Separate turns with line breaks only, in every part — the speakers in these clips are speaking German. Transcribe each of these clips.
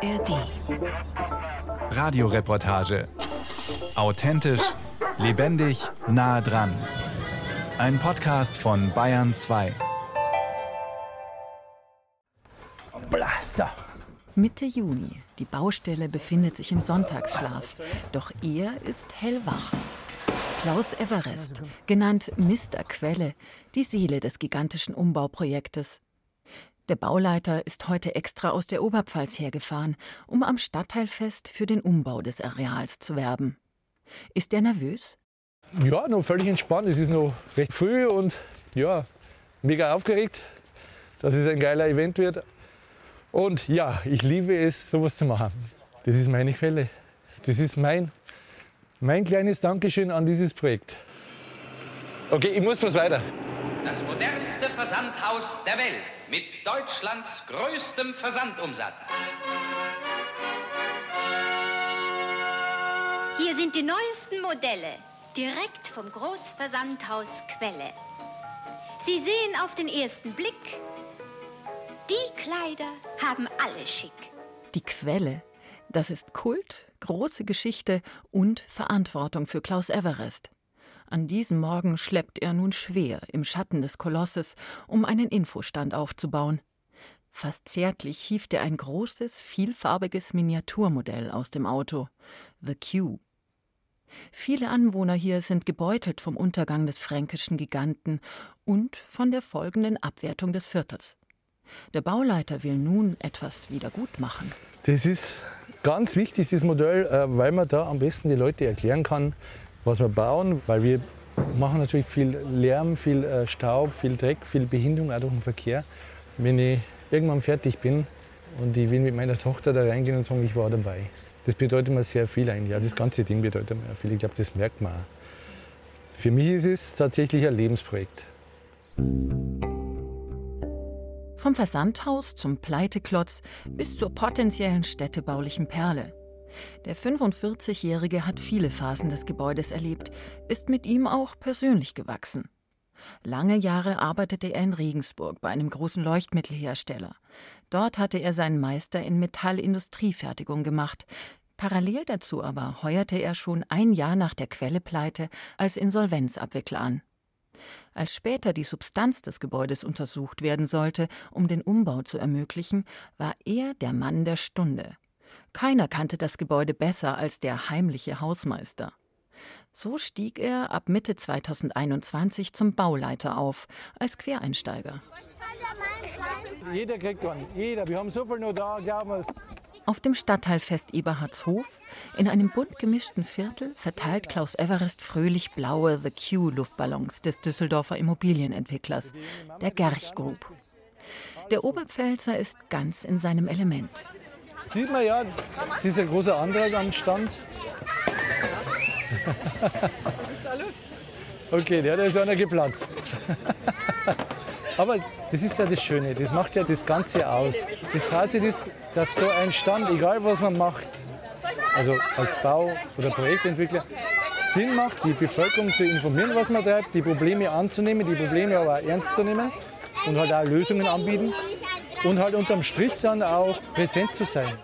ARD.
Radioreportage. Authentisch, lebendig, nah dran. Ein Podcast von Bayern 2.
Blaster.
Mitte Juni. Die Baustelle befindet sich im Sonntagsschlaf. Doch er ist hellwach. Klaus Everest, genannt Mr. Quelle, die Seele des gigantischen Umbauprojektes. Der Bauleiter ist heute extra aus der Oberpfalz hergefahren, um am Stadtteilfest für den Umbau des Areals zu werben. Ist er nervös?
Ja, noch völlig entspannt. Es ist noch recht früh und ja, mega aufgeregt, dass es ein geiler Event wird. Und ja, ich liebe es, sowas zu machen. Das ist meine Quelle. Das ist mein, mein kleines Dankeschön an dieses Projekt. Okay, ich muss was weiter.
Das modernste Versandhaus der Welt mit Deutschlands größtem Versandumsatz.
Hier sind die neuesten Modelle, direkt vom Großversandhaus Quelle. Sie sehen auf den ersten Blick, die Kleider haben alle schick.
Die Quelle, das ist Kult, große Geschichte und Verantwortung für Klaus Everest. An diesem Morgen schleppt er nun schwer im Schatten des Kolosses, um einen Infostand aufzubauen. Fast zärtlich hieft er ein großes, vielfarbiges Miniaturmodell aus dem Auto. The Q. Viele Anwohner hier sind gebeutelt vom Untergang des fränkischen Giganten und von der folgenden Abwertung des Viertels. Der Bauleiter will nun etwas wieder gut machen.
Das ist ganz wichtig, dieses Modell, äh, weil man da am besten die Leute erklären kann, was wir bauen, weil wir machen natürlich viel Lärm, viel äh, Staub, viel Dreck, viel Behinderung auch durch den Verkehr. Wenn ich irgendwann fertig bin und ich will mit meiner Tochter da reingehen und sagen, ich war dabei. Das bedeutet mir sehr viel eigentlich. Das ganze Ding bedeutet mir viel. Ich glaube, das merkt man auch. Für mich ist es tatsächlich ein Lebensprojekt.
Vom Versandhaus zum Pleiteklotz bis zur potenziellen städtebaulichen Perle. Der 45-Jährige hat viele Phasen des Gebäudes erlebt, ist mit ihm auch persönlich gewachsen. Lange Jahre arbeitete er in Regensburg bei einem großen Leuchtmittelhersteller. Dort hatte er seinen Meister in Metallindustriefertigung gemacht. Parallel dazu aber heuerte er schon ein Jahr nach der Quellepleite als Insolvenzabwickler an. Als später die Substanz des Gebäudes untersucht werden sollte, um den Umbau zu ermöglichen, war er der Mann der Stunde. Keiner kannte das Gebäude besser als der heimliche Hausmeister. So stieg er ab Mitte 2021 zum Bauleiter auf, als Quereinsteiger.
Jeder kriegt einen, jeder. Wir haben so viel noch da, glauben wir.
Auf dem Stadtteilfest Eberhardshof, in einem bunt gemischten Viertel, verteilt Klaus Everest fröhlich blaue The Q-Luftballons des Düsseldorfer Immobilienentwicklers, der Gerch Group. Der Oberpfälzer ist ganz in seinem Element.
Sieht man ja, es ist ein großer Antrag am Stand. Okay, der, der ist einer geplatzt. Aber das ist ja das Schöne, das macht ja das Ganze aus. Das Fazit ist, dass so ein Stand, egal was man macht, also als Bau- oder Projektentwickler, Sinn macht, die Bevölkerung zu informieren, was man treibt, die Probleme anzunehmen, die Probleme aber auch ernst zu nehmen und halt auch Lösungen anbieten und halt unterm Strich dann auch präsent zu sein.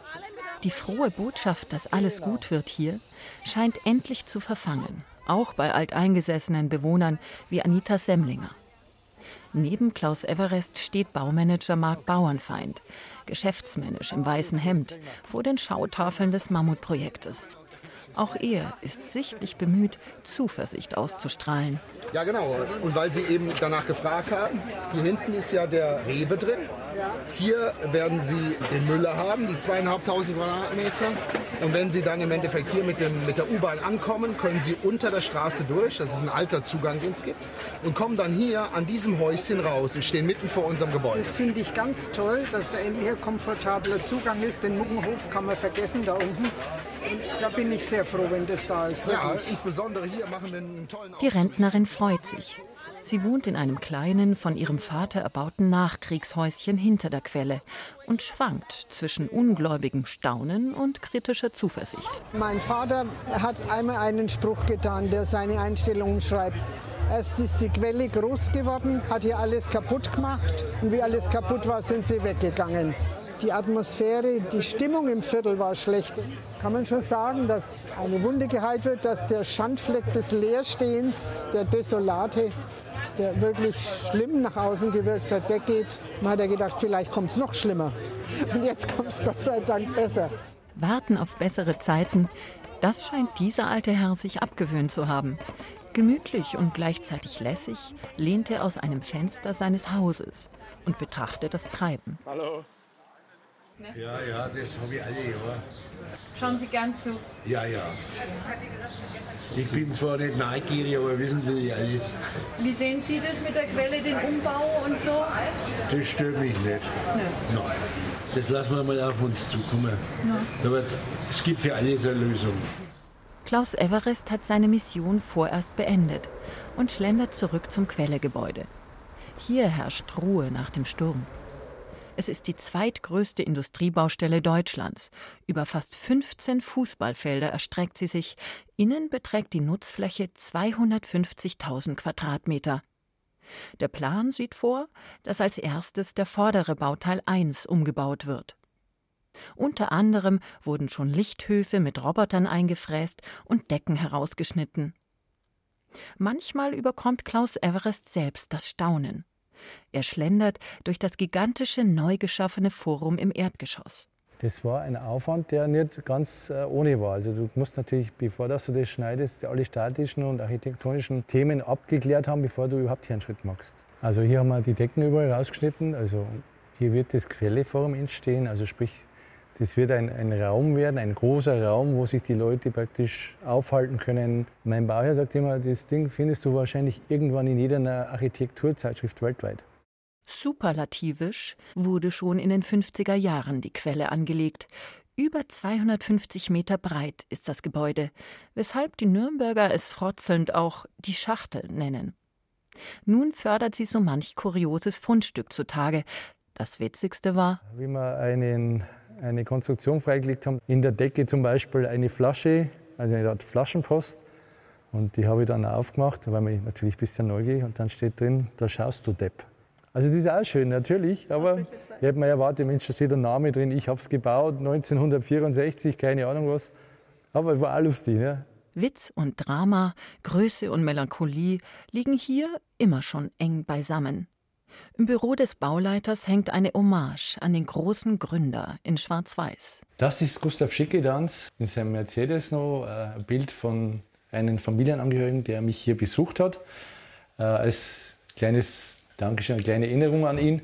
Die frohe Botschaft, dass alles gut wird hier, scheint endlich zu verfangen, auch bei alteingesessenen Bewohnern wie Anita Semmlinger. Neben Klaus Everest steht Baumanager Marc Bauernfeind, geschäftsmännisch im weißen Hemd, vor den Schautafeln des Mammutprojektes. Auch er ist sichtlich bemüht, Zuversicht auszustrahlen.
Ja, genau. Und weil Sie eben danach gefragt haben, hier hinten ist ja der Rewe drin. Hier werden Sie den Müller haben, die zweieinhalbtausend Quadratmeter. Und wenn Sie dann im Endeffekt hier mit, dem, mit der U-Bahn ankommen, können Sie unter der Straße durch, das ist ein alter Zugang, den es gibt, und kommen dann hier an diesem Häuschen raus und stehen mitten vor unserem Gebäude.
Das finde ich ganz toll, dass da endlich ein komfortabler Zugang ist. Den Muckenhof kann man vergessen da unten. Und da bin ich sehr froh, wenn das da ist.
Ja, insbesondere hier machen wir einen tollen
Die. Rentnerin freut sich. Sie wohnt in einem kleinen, von ihrem Vater erbauten Nachkriegshäuschen hinter der Quelle und schwankt zwischen ungläubigem Staunen und kritischer Zuversicht.
Mein Vater hat einmal einen Spruch getan, der seine Einstellung umschreibt. Erst ist die Quelle groß geworden, hat hier alles kaputt gemacht und wie alles kaputt war, sind sie weggegangen. Die Atmosphäre, die Stimmung im Viertel war schlecht. Kann man schon sagen, dass eine Wunde geheilt wird, dass der Schandfleck des Leerstehens, der Desolate, der wirklich schlimm nach außen gewirkt hat, weggeht. Man hat ja gedacht, vielleicht kommt es noch schlimmer. Und jetzt kommt es Gott sei Dank besser.
Warten auf bessere Zeiten, das scheint dieser alte Herr sich abgewöhnt zu haben. Gemütlich und gleichzeitig lässig lehnt er aus einem Fenster seines Hauses und betrachtet das Treiben.
Hallo. Ja, ja, das habe ich alle Jahre.
Schauen Sie gern zu.
Ja, ja. Ich bin zwar nicht neugierig, aber wissen will ich alles.
Wie sehen Sie das mit der Quelle, den Umbau und so?
Das stört mich nicht. Nein. Nein. Das lassen wir mal auf uns zukommen. Aber es gibt für alles eine Lösung.
Klaus Everest hat seine Mission vorerst beendet und schlendert zurück zum Quellegebäude. Hier herrscht Ruhe nach dem Sturm. Es ist die zweitgrößte Industriebaustelle Deutschlands. Über fast 15 Fußballfelder erstreckt sie sich. Innen beträgt die Nutzfläche 250.000 Quadratmeter. Der Plan sieht vor, dass als erstes der vordere Bauteil 1 umgebaut wird. Unter anderem wurden schon Lichthöfe mit Robotern eingefräst und Decken herausgeschnitten. Manchmal überkommt Klaus Everest selbst das Staunen. Er schlendert durch das gigantische neu geschaffene Forum im Erdgeschoss.
Das war ein Aufwand, der nicht ganz äh, ohne war. Also du musst natürlich, bevor du das schneidest, alle statischen und architektonischen Themen abgeklärt haben, bevor du überhaupt hier einen Schritt machst. Also hier haben wir die Decken überall rausgeschnitten. Also hier wird das Quelleforum entstehen. Also sprich, das wird ein, ein, Raum werden, ein großer Raum, wo sich die Leute praktisch aufhalten können. Mein Bauherr sagt immer, das Ding findest du wahrscheinlich irgendwann in jeder Architekturzeitschrift weltweit.
Superlativisch wurde schon in den 50er Jahren die Quelle angelegt. Über 250 Meter breit ist das Gebäude, weshalb die Nürnberger es frotzelnd auch die Schachtel nennen. Nun fördert sie so manch kurioses Fundstück zutage. Das Witzigste war,
wie wir einen, eine Konstruktion freigelegt haben, in der Decke zum Beispiel eine Flasche, also eine Art Flaschenpost. Und die habe ich dann aufgemacht, weil ich natürlich ein bisschen neugierig und dann steht drin, da schaust du Depp. Also das ist auch schön, natürlich, aber ich hätte mir erwartet, Mensch, da steht ein Name drin, ich habe es gebaut, 1964, keine Ahnung was. Aber es war auch lustig. Ne?
Witz und Drama, Größe und Melancholie liegen hier immer schon eng beisammen. Im Büro des Bauleiters hängt eine Hommage an den großen Gründer in Schwarz-Weiß.
Das ist Gustav Schickedanz in seinem Mercedes noch, äh, ein Bild von einem Familienangehörigen, der mich hier besucht hat, äh, als kleines Dankeschön, eine kleine Erinnerung an ihn.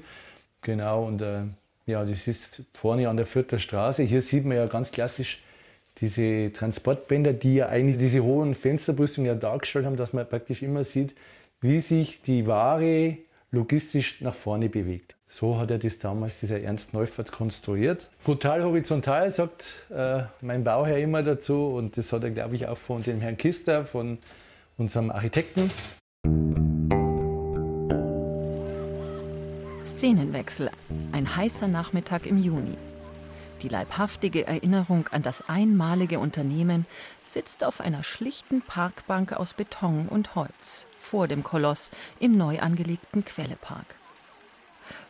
Genau, und äh, ja, das ist vorne an der Fürther Straße. Hier sieht man ja ganz klassisch diese Transportbänder, die ja eigentlich diese hohen Fensterbrüstungen ja dargestellt haben, dass man praktisch immer sieht, wie sich die Ware logistisch nach vorne bewegt. So hat er das damals, dieser Ernst Neufert, konstruiert. Brutal horizontal, sagt äh, mein Bauherr immer dazu. Und das hat er, glaube ich, auch von dem Herrn Kister, von unserem Architekten.
Szenenwechsel. Ein heißer Nachmittag im Juni. Die leibhaftige Erinnerung an das einmalige Unternehmen sitzt auf einer schlichten Parkbank aus Beton und Holz vor dem Koloss im neu angelegten Quellepark.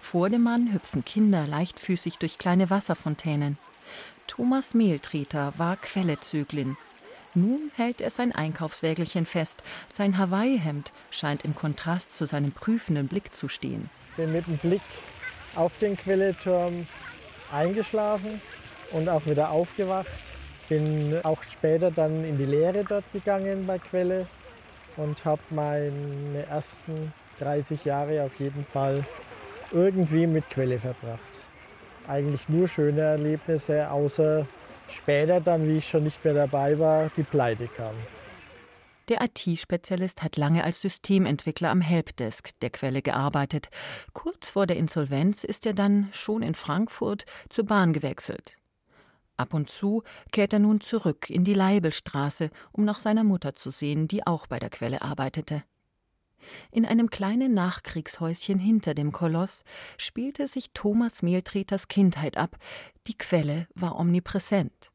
Vor dem Mann hüpfen Kinder leichtfüßig durch kleine Wasserfontänen. Thomas Mehltreter war Quellezöglin. Nun hält er sein Einkaufswägelchen fest. Sein Hawaii-Hemd scheint im Kontrast zu seinem prüfenden Blick zu stehen
bin mit dem Blick auf den Quelleturm eingeschlafen und auch wieder aufgewacht. Bin auch später dann in die Lehre dort gegangen bei Quelle und habe meine ersten 30 Jahre auf jeden Fall irgendwie mit Quelle verbracht. Eigentlich nur schöne Erlebnisse, außer später dann, wie ich schon nicht mehr dabei war, die Pleite kam.
Der IT-Spezialist hat lange als Systementwickler am Helpdesk der Quelle gearbeitet. Kurz vor der Insolvenz ist er dann schon in Frankfurt zur Bahn gewechselt. Ab und zu kehrt er nun zurück in die Leibelstraße, um nach seiner Mutter zu sehen, die auch bei der Quelle arbeitete. In einem kleinen Nachkriegshäuschen hinter dem Koloss spielte sich Thomas Mehltreters Kindheit ab. Die Quelle war omnipräsent.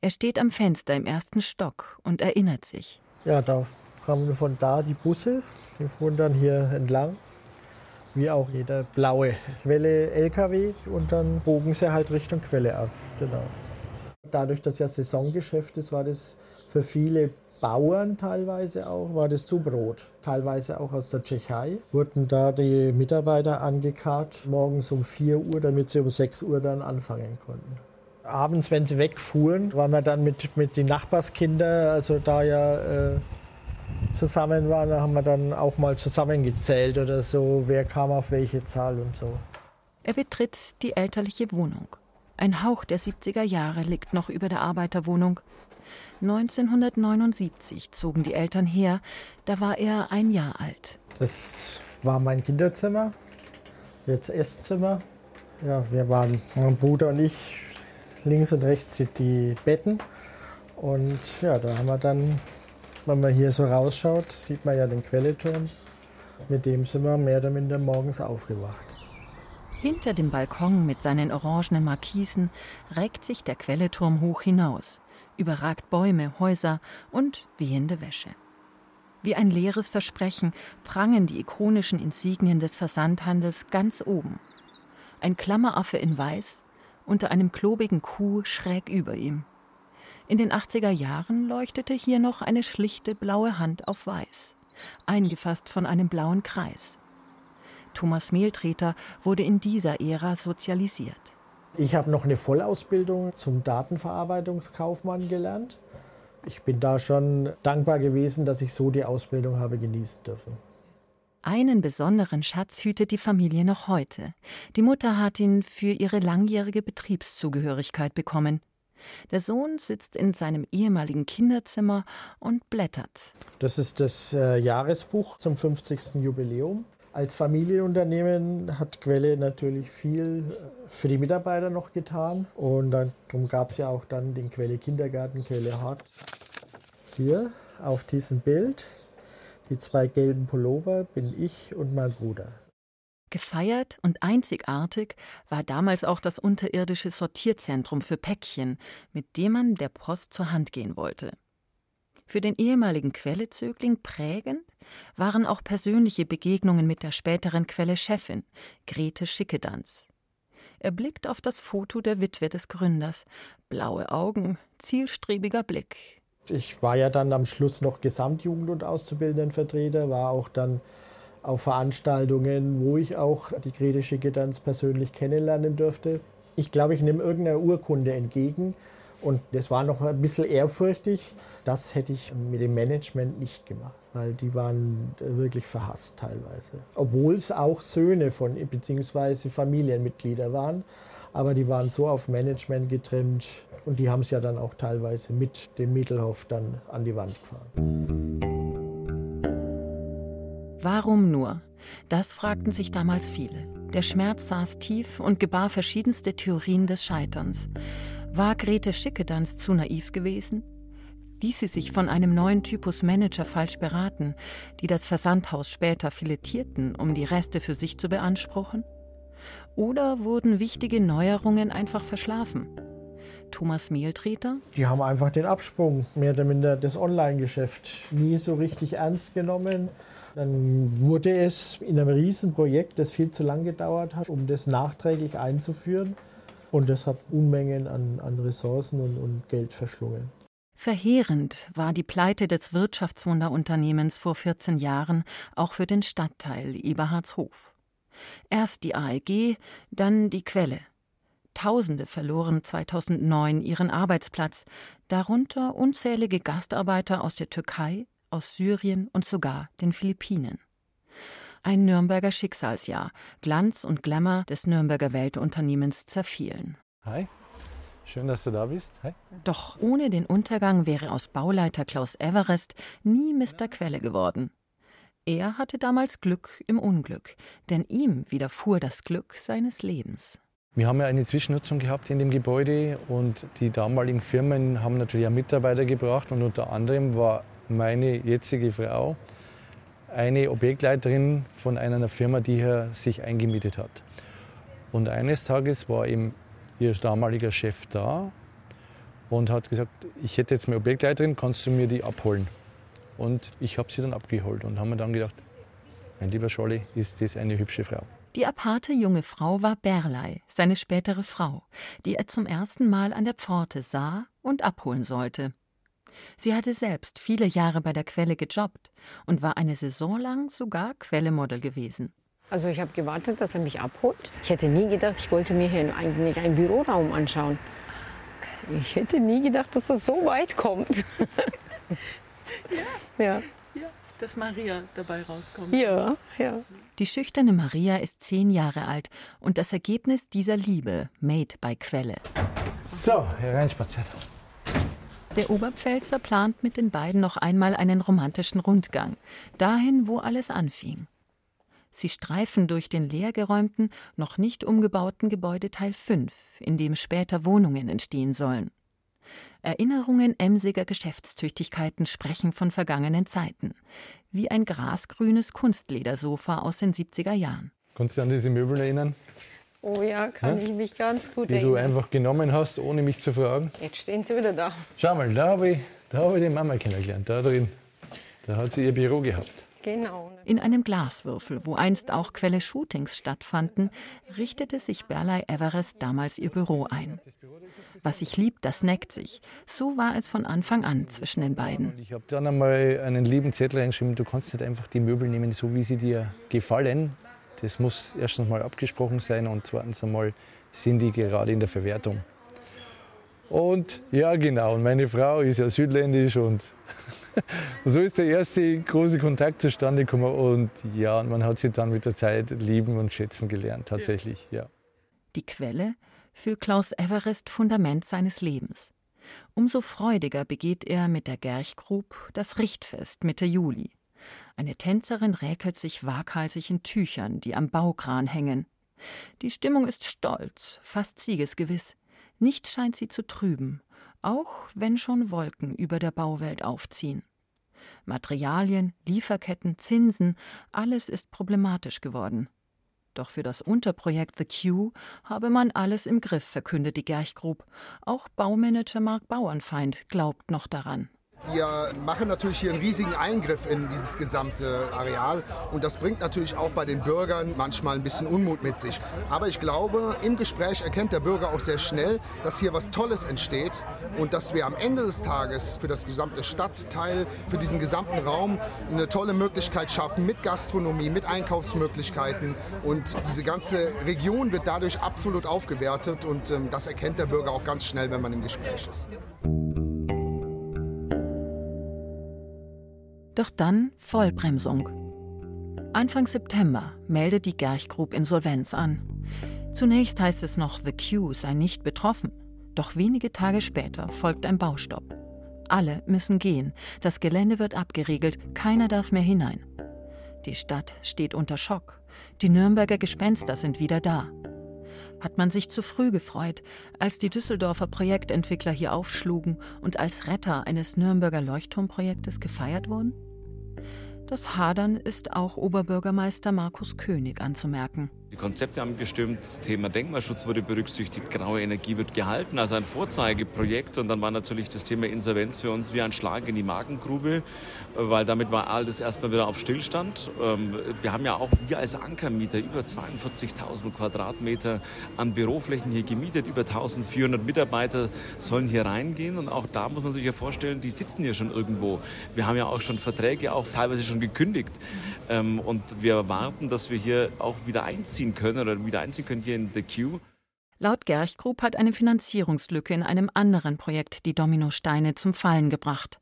Er steht am Fenster im ersten Stock und erinnert sich.
Ja, da kamen von da die Busse, die fuhren dann hier entlang. wie auch jeder blaue Quelle LKW und dann bogen sie halt Richtung Quelle ab. Genau. Dadurch, dass ja Saisongeschäft ist, war das für viele Bauern teilweise auch, war das zu Brot. Teilweise auch aus der Tschechei wurden da die Mitarbeiter angekarrt, morgens um 4 Uhr, damit sie um 6 Uhr dann anfangen konnten. Abends, wenn sie wegfuhren, waren wir dann mit, mit den Nachbarskindern, also da ja äh, zusammen waren, da haben wir dann auch mal zusammengezählt oder so, wer kam auf welche Zahl und so.
Er betritt die elterliche Wohnung. Ein Hauch der 70er Jahre liegt noch über der Arbeiterwohnung. 1979 zogen die Eltern her, da war er ein Jahr alt.
Das war mein Kinderzimmer, jetzt Esszimmer. Ja, wir waren, mein Bruder und ich, links und rechts die Betten. Und ja, da haben wir dann wenn man hier so rausschaut, sieht man ja den Quelleturm. Mit dem sind wir mehr oder minder morgens aufgewacht.
Hinter dem Balkon mit seinen orangenen Markisen reckt sich der Quelleturm hoch hinaus, überragt Bäume, Häuser und wehende Wäsche. Wie ein leeres Versprechen prangen die ikonischen Insignien des Versandhandels ganz oben. Ein Klammeraffe in Weiß, unter einem klobigen Kuh schräg über ihm. In den 80er Jahren leuchtete hier noch eine schlichte blaue Hand auf weiß, eingefasst von einem blauen Kreis. Thomas Mehltreter wurde in dieser Ära sozialisiert.
Ich habe noch eine Vollausbildung zum Datenverarbeitungskaufmann gelernt. Ich bin da schon dankbar gewesen, dass ich so die Ausbildung habe genießen dürfen.
Einen besonderen Schatz hütet die Familie noch heute. Die Mutter hat ihn für ihre langjährige Betriebszugehörigkeit bekommen. Der Sohn sitzt in seinem ehemaligen Kinderzimmer und blättert.
Das ist das äh, Jahresbuch zum 50. Jubiläum. Als Familienunternehmen hat Quelle natürlich viel äh, für die Mitarbeiter noch getan. Und darum gab es ja auch dann den Quelle Kindergarten, Quelle Hart. Hier auf diesem Bild, die zwei gelben Pullover, bin ich und mein Bruder.
Gefeiert und einzigartig war damals auch das unterirdische Sortierzentrum für Päckchen, mit dem man der Post zur Hand gehen wollte. Für den ehemaligen Quellezögling prägend waren auch persönliche Begegnungen mit der späteren Quelle-Chefin, Grete Schickedanz. Er blickt auf das Foto der Witwe des Gründers. Blaue Augen, zielstrebiger Blick.
Ich war ja dann am Schluss noch Gesamtjugend- und Auszubildendenvertreter, war auch dann auf Veranstaltungen, wo ich auch die Grete Schickedanz persönlich kennenlernen durfte. Ich glaube, ich nehme irgendeine Urkunde entgegen und das war noch ein bisschen ehrfürchtig. Das hätte ich mit dem Management nicht gemacht, weil die waren wirklich verhasst teilweise. Obwohl es auch Söhne von bzw. Familienmitglieder waren, aber die waren so auf Management getrimmt und die haben es ja dann auch teilweise mit dem Mittelhof dann an die Wand gefahren.
Warum nur? Das fragten sich damals viele. Der Schmerz saß tief und gebar verschiedenste Theorien des Scheiterns. War Grete Schickedanz zu naiv gewesen? Ließ sie sich von einem neuen Typus Manager falsch beraten, die das Versandhaus später filetierten, um die Reste für sich zu beanspruchen? Oder wurden wichtige Neuerungen einfach verschlafen? Thomas Mehltreter?
Die haben einfach den Absprung, mehr oder minder das Online-Geschäft, nie so richtig ernst genommen. Dann wurde es in einem Riesenprojekt, das viel zu lang gedauert hat, um das nachträglich einzuführen. Und das hat Unmengen an, an Ressourcen und, und Geld verschlungen.
Verheerend war die Pleite des Wirtschaftswunderunternehmens vor 14 Jahren auch für den Stadtteil Eberhardshof. Erst die AEG, dann die Quelle. Tausende verloren 2009 ihren Arbeitsplatz, darunter unzählige Gastarbeiter aus der Türkei, aus Syrien und sogar den Philippinen. Ein Nürnberger Schicksalsjahr. Glanz und Glamour des Nürnberger Weltunternehmens zerfielen.
Hi, schön, dass du da bist. Hi.
Doch ohne den Untergang wäre aus Bauleiter Klaus Everest nie Mr. Quelle geworden. Er hatte damals Glück im Unglück, denn ihm widerfuhr das Glück seines Lebens.
Wir haben ja eine Zwischennutzung gehabt in dem Gebäude und die damaligen Firmen haben natürlich auch Mitarbeiter gebracht und unter anderem war meine jetzige Frau eine Objektleiterin von einer Firma, die hier sich eingemietet hat. Und eines Tages war eben ihr damaliger Chef da und hat gesagt, ich hätte jetzt meine Objektleiterin, kannst du mir die abholen? Und ich habe sie dann abgeholt und haben mir dann gedacht, mein lieber Scholli, ist das eine hübsche Frau.
Die aparte junge Frau war Berlei, seine spätere Frau, die er zum ersten Mal an der Pforte sah und abholen sollte. Sie hatte selbst viele Jahre bei der Quelle gejobbt und war eine Saison lang sogar Quellemodel gewesen.
Also ich habe gewartet, dass er mich abholt. Ich hätte nie gedacht, ich wollte mir hier eigentlich einen Büroraum anschauen. Ich hätte nie gedacht, dass das so weit kommt.
ja. ja. ja. Dass Maria dabei rauskommt.
Ja, ja.
Die schüchterne Maria ist zehn Jahre alt und das Ergebnis dieser Liebe, made bei Quelle.
So, hereinspaziert.
Der Oberpfälzer plant mit den beiden noch einmal einen romantischen Rundgang, dahin, wo alles anfing. Sie streifen durch den leergeräumten, noch nicht umgebauten Gebäudeteil 5, in dem später Wohnungen entstehen sollen. Erinnerungen emsiger Geschäftstüchtigkeiten sprechen von vergangenen Zeiten, wie ein grasgrünes Kunstledersofa aus den 70er Jahren.
Kannst du an diese Möbel erinnern?
Oh ja, kann ja? ich mich ganz gut
die
erinnern.
Die du einfach genommen hast, ohne mich zu fragen.
Jetzt stehen sie wieder da.
Schau mal, da habe ich, hab ich die Mama kennengelernt, da drin. Da hat sie ihr Büro gehabt.
Genau.
In einem Glaswürfel, wo einst auch Quelle-Shootings stattfanden, richtete sich Berlei Everest damals ihr Büro ein. Was sich liebt, das neckt sich. So war es von Anfang an zwischen den beiden.
Ich habe dann einmal einen lieben Zettel reingeschrieben, du kannst nicht einfach die Möbel nehmen, so wie sie dir gefallen. Das muss erstens mal abgesprochen sein und zweitens einmal sind die gerade in der Verwertung. Und ja, genau, und meine Frau ist ja südländisch und so ist der erste große Kontakt zustande gekommen und ja, man hat sie dann mit der Zeit lieben und schätzen gelernt, tatsächlich, ja.
Die Quelle für Klaus Everest Fundament seines Lebens. Umso freudiger begeht er mit der Gerchgrub das Richtfest Mitte Juli. Eine Tänzerin räkelt sich waghalsig in Tüchern, die am Baukran hängen. Die Stimmung ist stolz, fast siegesgewiss. Nichts scheint sie zu trüben auch wenn schon Wolken über der Bauwelt aufziehen. Materialien, Lieferketten, Zinsen, alles ist problematisch geworden. Doch für das Unterprojekt The Q habe man alles im Griff, verkündet die Gerchgrub. Auch Baumanager Mark Bauernfeind glaubt noch daran.
Wir machen natürlich hier einen riesigen Eingriff in dieses gesamte Areal und das bringt natürlich auch bei den Bürgern manchmal ein bisschen Unmut mit sich. Aber ich glaube, im Gespräch erkennt der Bürger auch sehr schnell, dass hier was Tolles entsteht und dass wir am Ende des Tages für das gesamte Stadtteil, für diesen gesamten Raum eine tolle Möglichkeit schaffen mit Gastronomie, mit Einkaufsmöglichkeiten und diese ganze Region wird dadurch absolut aufgewertet und ähm, das erkennt der Bürger auch ganz schnell, wenn man im Gespräch ist.
Doch dann Vollbremsung. Anfang September meldet die Gerchgrub Insolvenz an. Zunächst heißt es noch, The Q sei nicht betroffen. Doch wenige Tage später folgt ein Baustopp. Alle müssen gehen. Das Gelände wird abgeriegelt. Keiner darf mehr hinein. Die Stadt steht unter Schock. Die Nürnberger Gespenster sind wieder da. Hat man sich zu früh gefreut, als die Düsseldorfer Projektentwickler hier aufschlugen und als Retter eines Nürnberger Leuchtturmprojektes gefeiert wurden? Das Hadern ist auch Oberbürgermeister Markus König anzumerken.
Die Konzepte haben gestimmt, das Thema Denkmalschutz wurde berücksichtigt, graue Energie wird gehalten, also ein Vorzeigeprojekt. Und dann war natürlich das Thema Insolvenz für uns wie ein Schlag in die Magengrube, weil damit war alles erstmal wieder auf Stillstand. Ähm, wir haben ja auch wir als Ankermieter über 42.000 Quadratmeter an Büroflächen hier gemietet, über 1.400 Mitarbeiter sollen hier reingehen. Und auch da muss man sich ja vorstellen, die sitzen hier schon irgendwo. Wir haben ja auch schon Verträge, auch teilweise schon gekündigt. Ähm, und wir erwarten, dass wir hier auch wieder einziehen einziehen können oder wieder einziehen können hier in The Queue.
Laut Gerch-Group hat eine Finanzierungslücke in einem anderen Projekt die Dominosteine zum Fallen gebracht.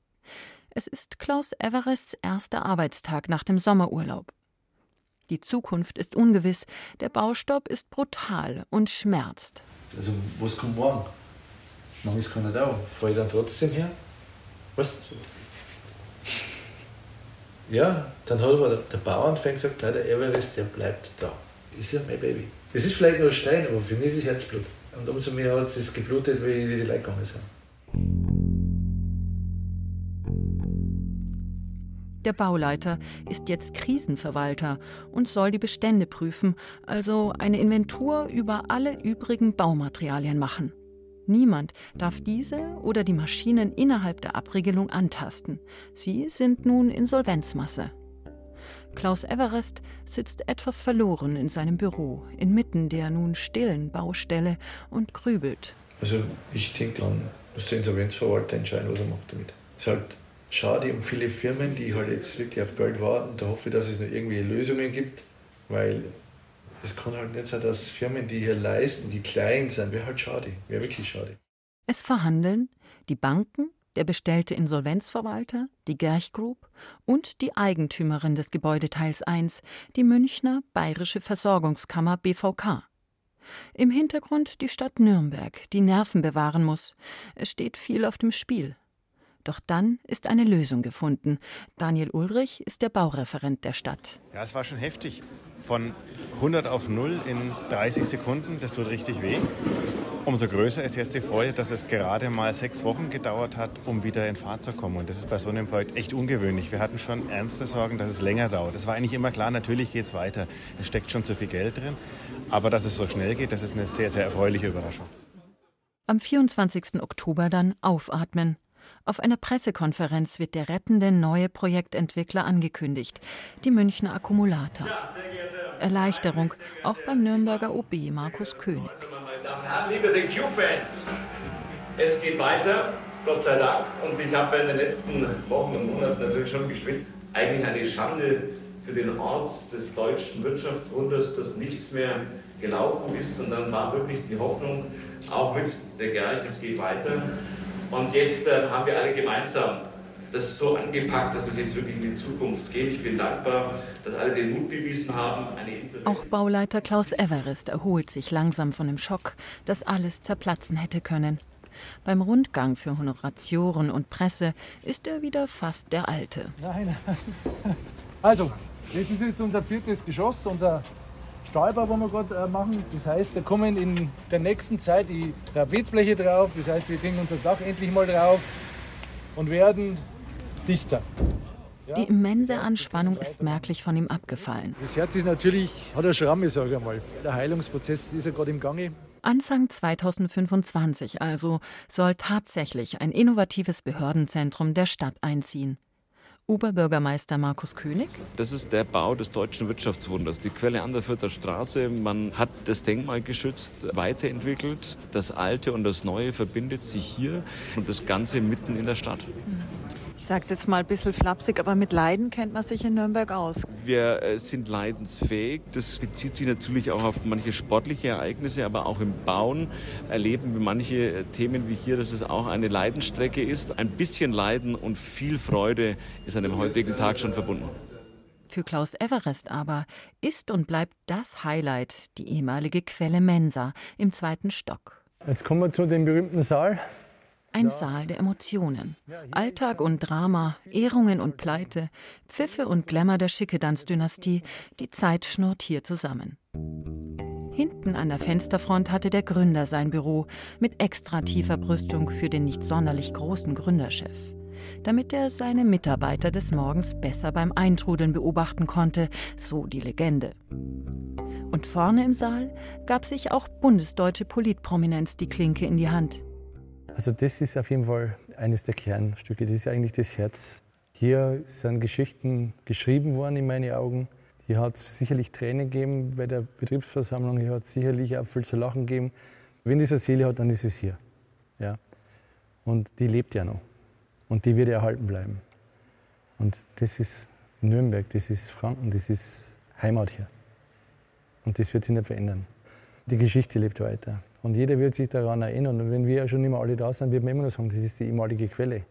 Es ist Klaus Everests erster Arbeitstag nach dem Sommerurlaub. Die Zukunft ist ungewiss, der Baustopp ist brutal und schmerzt.
Also, was kommt morgen? Morgen ist keiner da. Fahre ich dann trotzdem her? Was? Ja, dann hat aber der Bauernfänger gesagt, nein, der Everest, der bleibt da ist ja mein Baby. Das ist vielleicht nur ein Stein, aber für mich ist es Herzblut. Und umso mehr hat es geblutet, wie, die Leute gegangen sind.
Der Bauleiter ist jetzt Krisenverwalter und soll die Bestände prüfen, also eine Inventur über alle übrigen Baumaterialien machen. Niemand darf diese oder die Maschinen innerhalb der Abriegelung antasten. Sie sind nun Insolvenzmasse. Klaus Everest sitzt etwas verloren in seinem Büro, inmitten der nun stillen Baustelle und grübelt.
Also ich denke, dann muss der Insolvenzverwalter entscheiden, was er macht damit. Es ist halt schade um viele Firmen, die halt jetzt wirklich auf Geld warten. Da hoffe ich, dass es noch irgendwie Lösungen gibt, weil es kann halt nicht sein, dass Firmen, die hier leisten, die klein sind, wäre halt schade, wäre wirklich schade.
Es verhandeln die Banken, der bestellte Insolvenzverwalter, die Gerch Group und die Eigentümerin des Gebäudeteils 1, die Münchner Bayerische Versorgungskammer BVK. Im Hintergrund die Stadt Nürnberg, die Nerven bewahren muss. Es steht viel auf dem Spiel. Doch dann ist eine Lösung gefunden. Daniel Ulrich ist der Baureferent der Stadt.
Ja, es war schon heftig. Von 100 auf 0 in 30 Sekunden, das tut richtig weh. Umso größer ist jetzt die Freude, dass es gerade mal sechs Wochen gedauert hat, um wieder in Fahrt zu kommen. Und das ist bei so einem Projekt echt ungewöhnlich. Wir hatten schon ernste Sorgen, dass es länger dauert. Es war eigentlich immer klar, natürlich geht es weiter. Es steckt schon zu viel Geld drin. Aber dass es so schnell geht, das ist eine sehr, sehr erfreuliche Überraschung.
Am 24. Oktober dann aufatmen. Auf einer Pressekonferenz wird der rettende neue Projektentwickler angekündigt, die Münchner Akkumulator. Erleichterung, auch beim Nürnberger OB Markus König.
Liebe The Q-Fans, es geht weiter, Gott sei Dank. Und ich habe in den letzten Wochen und Monaten natürlich schon geschwitzt. Eigentlich eine Schande für den Ort des deutschen Wirtschaftswunders, dass nichts mehr gelaufen ist. Und dann war wirklich die Hoffnung, auch mit der Gerch, es geht weiter. Und jetzt äh, haben wir alle gemeinsam das so angepackt, dass es jetzt wirklich in die Zukunft geht. Ich bin dankbar, dass alle den Mut bewiesen haben.
Auch Bauleiter Klaus Everest erholt sich langsam von dem Schock, dass alles zerplatzen hätte können. Beim Rundgang für Honoratioren und Presse ist er wieder fast der Alte.
Nein. Also, das ist jetzt unser viertes Geschoss, unser Stahlbau, den wir gerade äh, machen. Das heißt, da kommen in der nächsten Zeit die Trapezbleche drauf. Das heißt, wir kriegen unser Dach endlich mal drauf und werden dichter.
Die immense Anspannung ist merklich von ihm abgefallen.
Das Herz ist natürlich, hat eine Schramme, sage ich mal. Der Heilungsprozess ist ja gerade im Gange.
Anfang 2025 also soll tatsächlich ein innovatives Behördenzentrum der Stadt einziehen. Oberbürgermeister Markus König.
Das ist der Bau des deutschen Wirtschaftswunders. Die Quelle an der Vierter Straße. Man hat das Denkmal geschützt, weiterentwickelt. Das Alte und das Neue verbindet sich hier und das Ganze mitten in der Stadt.
Ich sage es jetzt mal ein bisschen flapsig, aber mit Leiden kennt man sich in Nürnberg aus.
Wir äh, sind leidensfähig. Das bezieht sich natürlich auch auf manche sportliche Ereignisse, aber auch im Bauen erleben wir manche äh, Themen wie hier, dass es auch eine Leidenstrecke ist. Ein bisschen Leiden und viel Freude ist an dem heutigen Tag schon verbunden.
Für Klaus Everest aber ist und bleibt das Highlight die ehemalige Quelle Mensa im zweiten Stock.
Jetzt kommen wir zu dem berühmten Saal.
Ein Saal der Emotionen. Alltag und Drama, Ehrungen und Pleite, Pfiffe und Glamour der Schickedanz-Dynastie, die Zeit schnurrt hier zusammen. Hinten an der Fensterfront hatte der Gründer sein Büro mit extra tiefer Brüstung für den nicht sonderlich großen Gründerchef. Damit er seine Mitarbeiter des Morgens besser beim Eintrudeln beobachten konnte, so die Legende. Und vorne im Saal gab sich auch bundesdeutsche Politprominenz die Klinke in die Hand.
Also das ist auf jeden Fall eines der Kernstücke. Das ist eigentlich das Herz. Hier sind Geschichten geschrieben worden in meinen Augen. Hier hat es sicherlich Tränen gegeben bei der Betriebsversammlung. Hier hat es sicherlich auch viel zu lachen gegeben. Wenn eine Seele hat, dann ist es hier. Ja. Und die lebt ja noch. Und die wird erhalten bleiben. Und das ist Nürnberg, das ist Franken, das ist Heimat hier. Und das wird sich nicht verändern. Die Geschichte lebt weiter. Und jeder wird sich daran erinnern. Und wenn wir ja schon immer alle da sind, wird man immer noch sagen, das ist die ehemalige Quelle.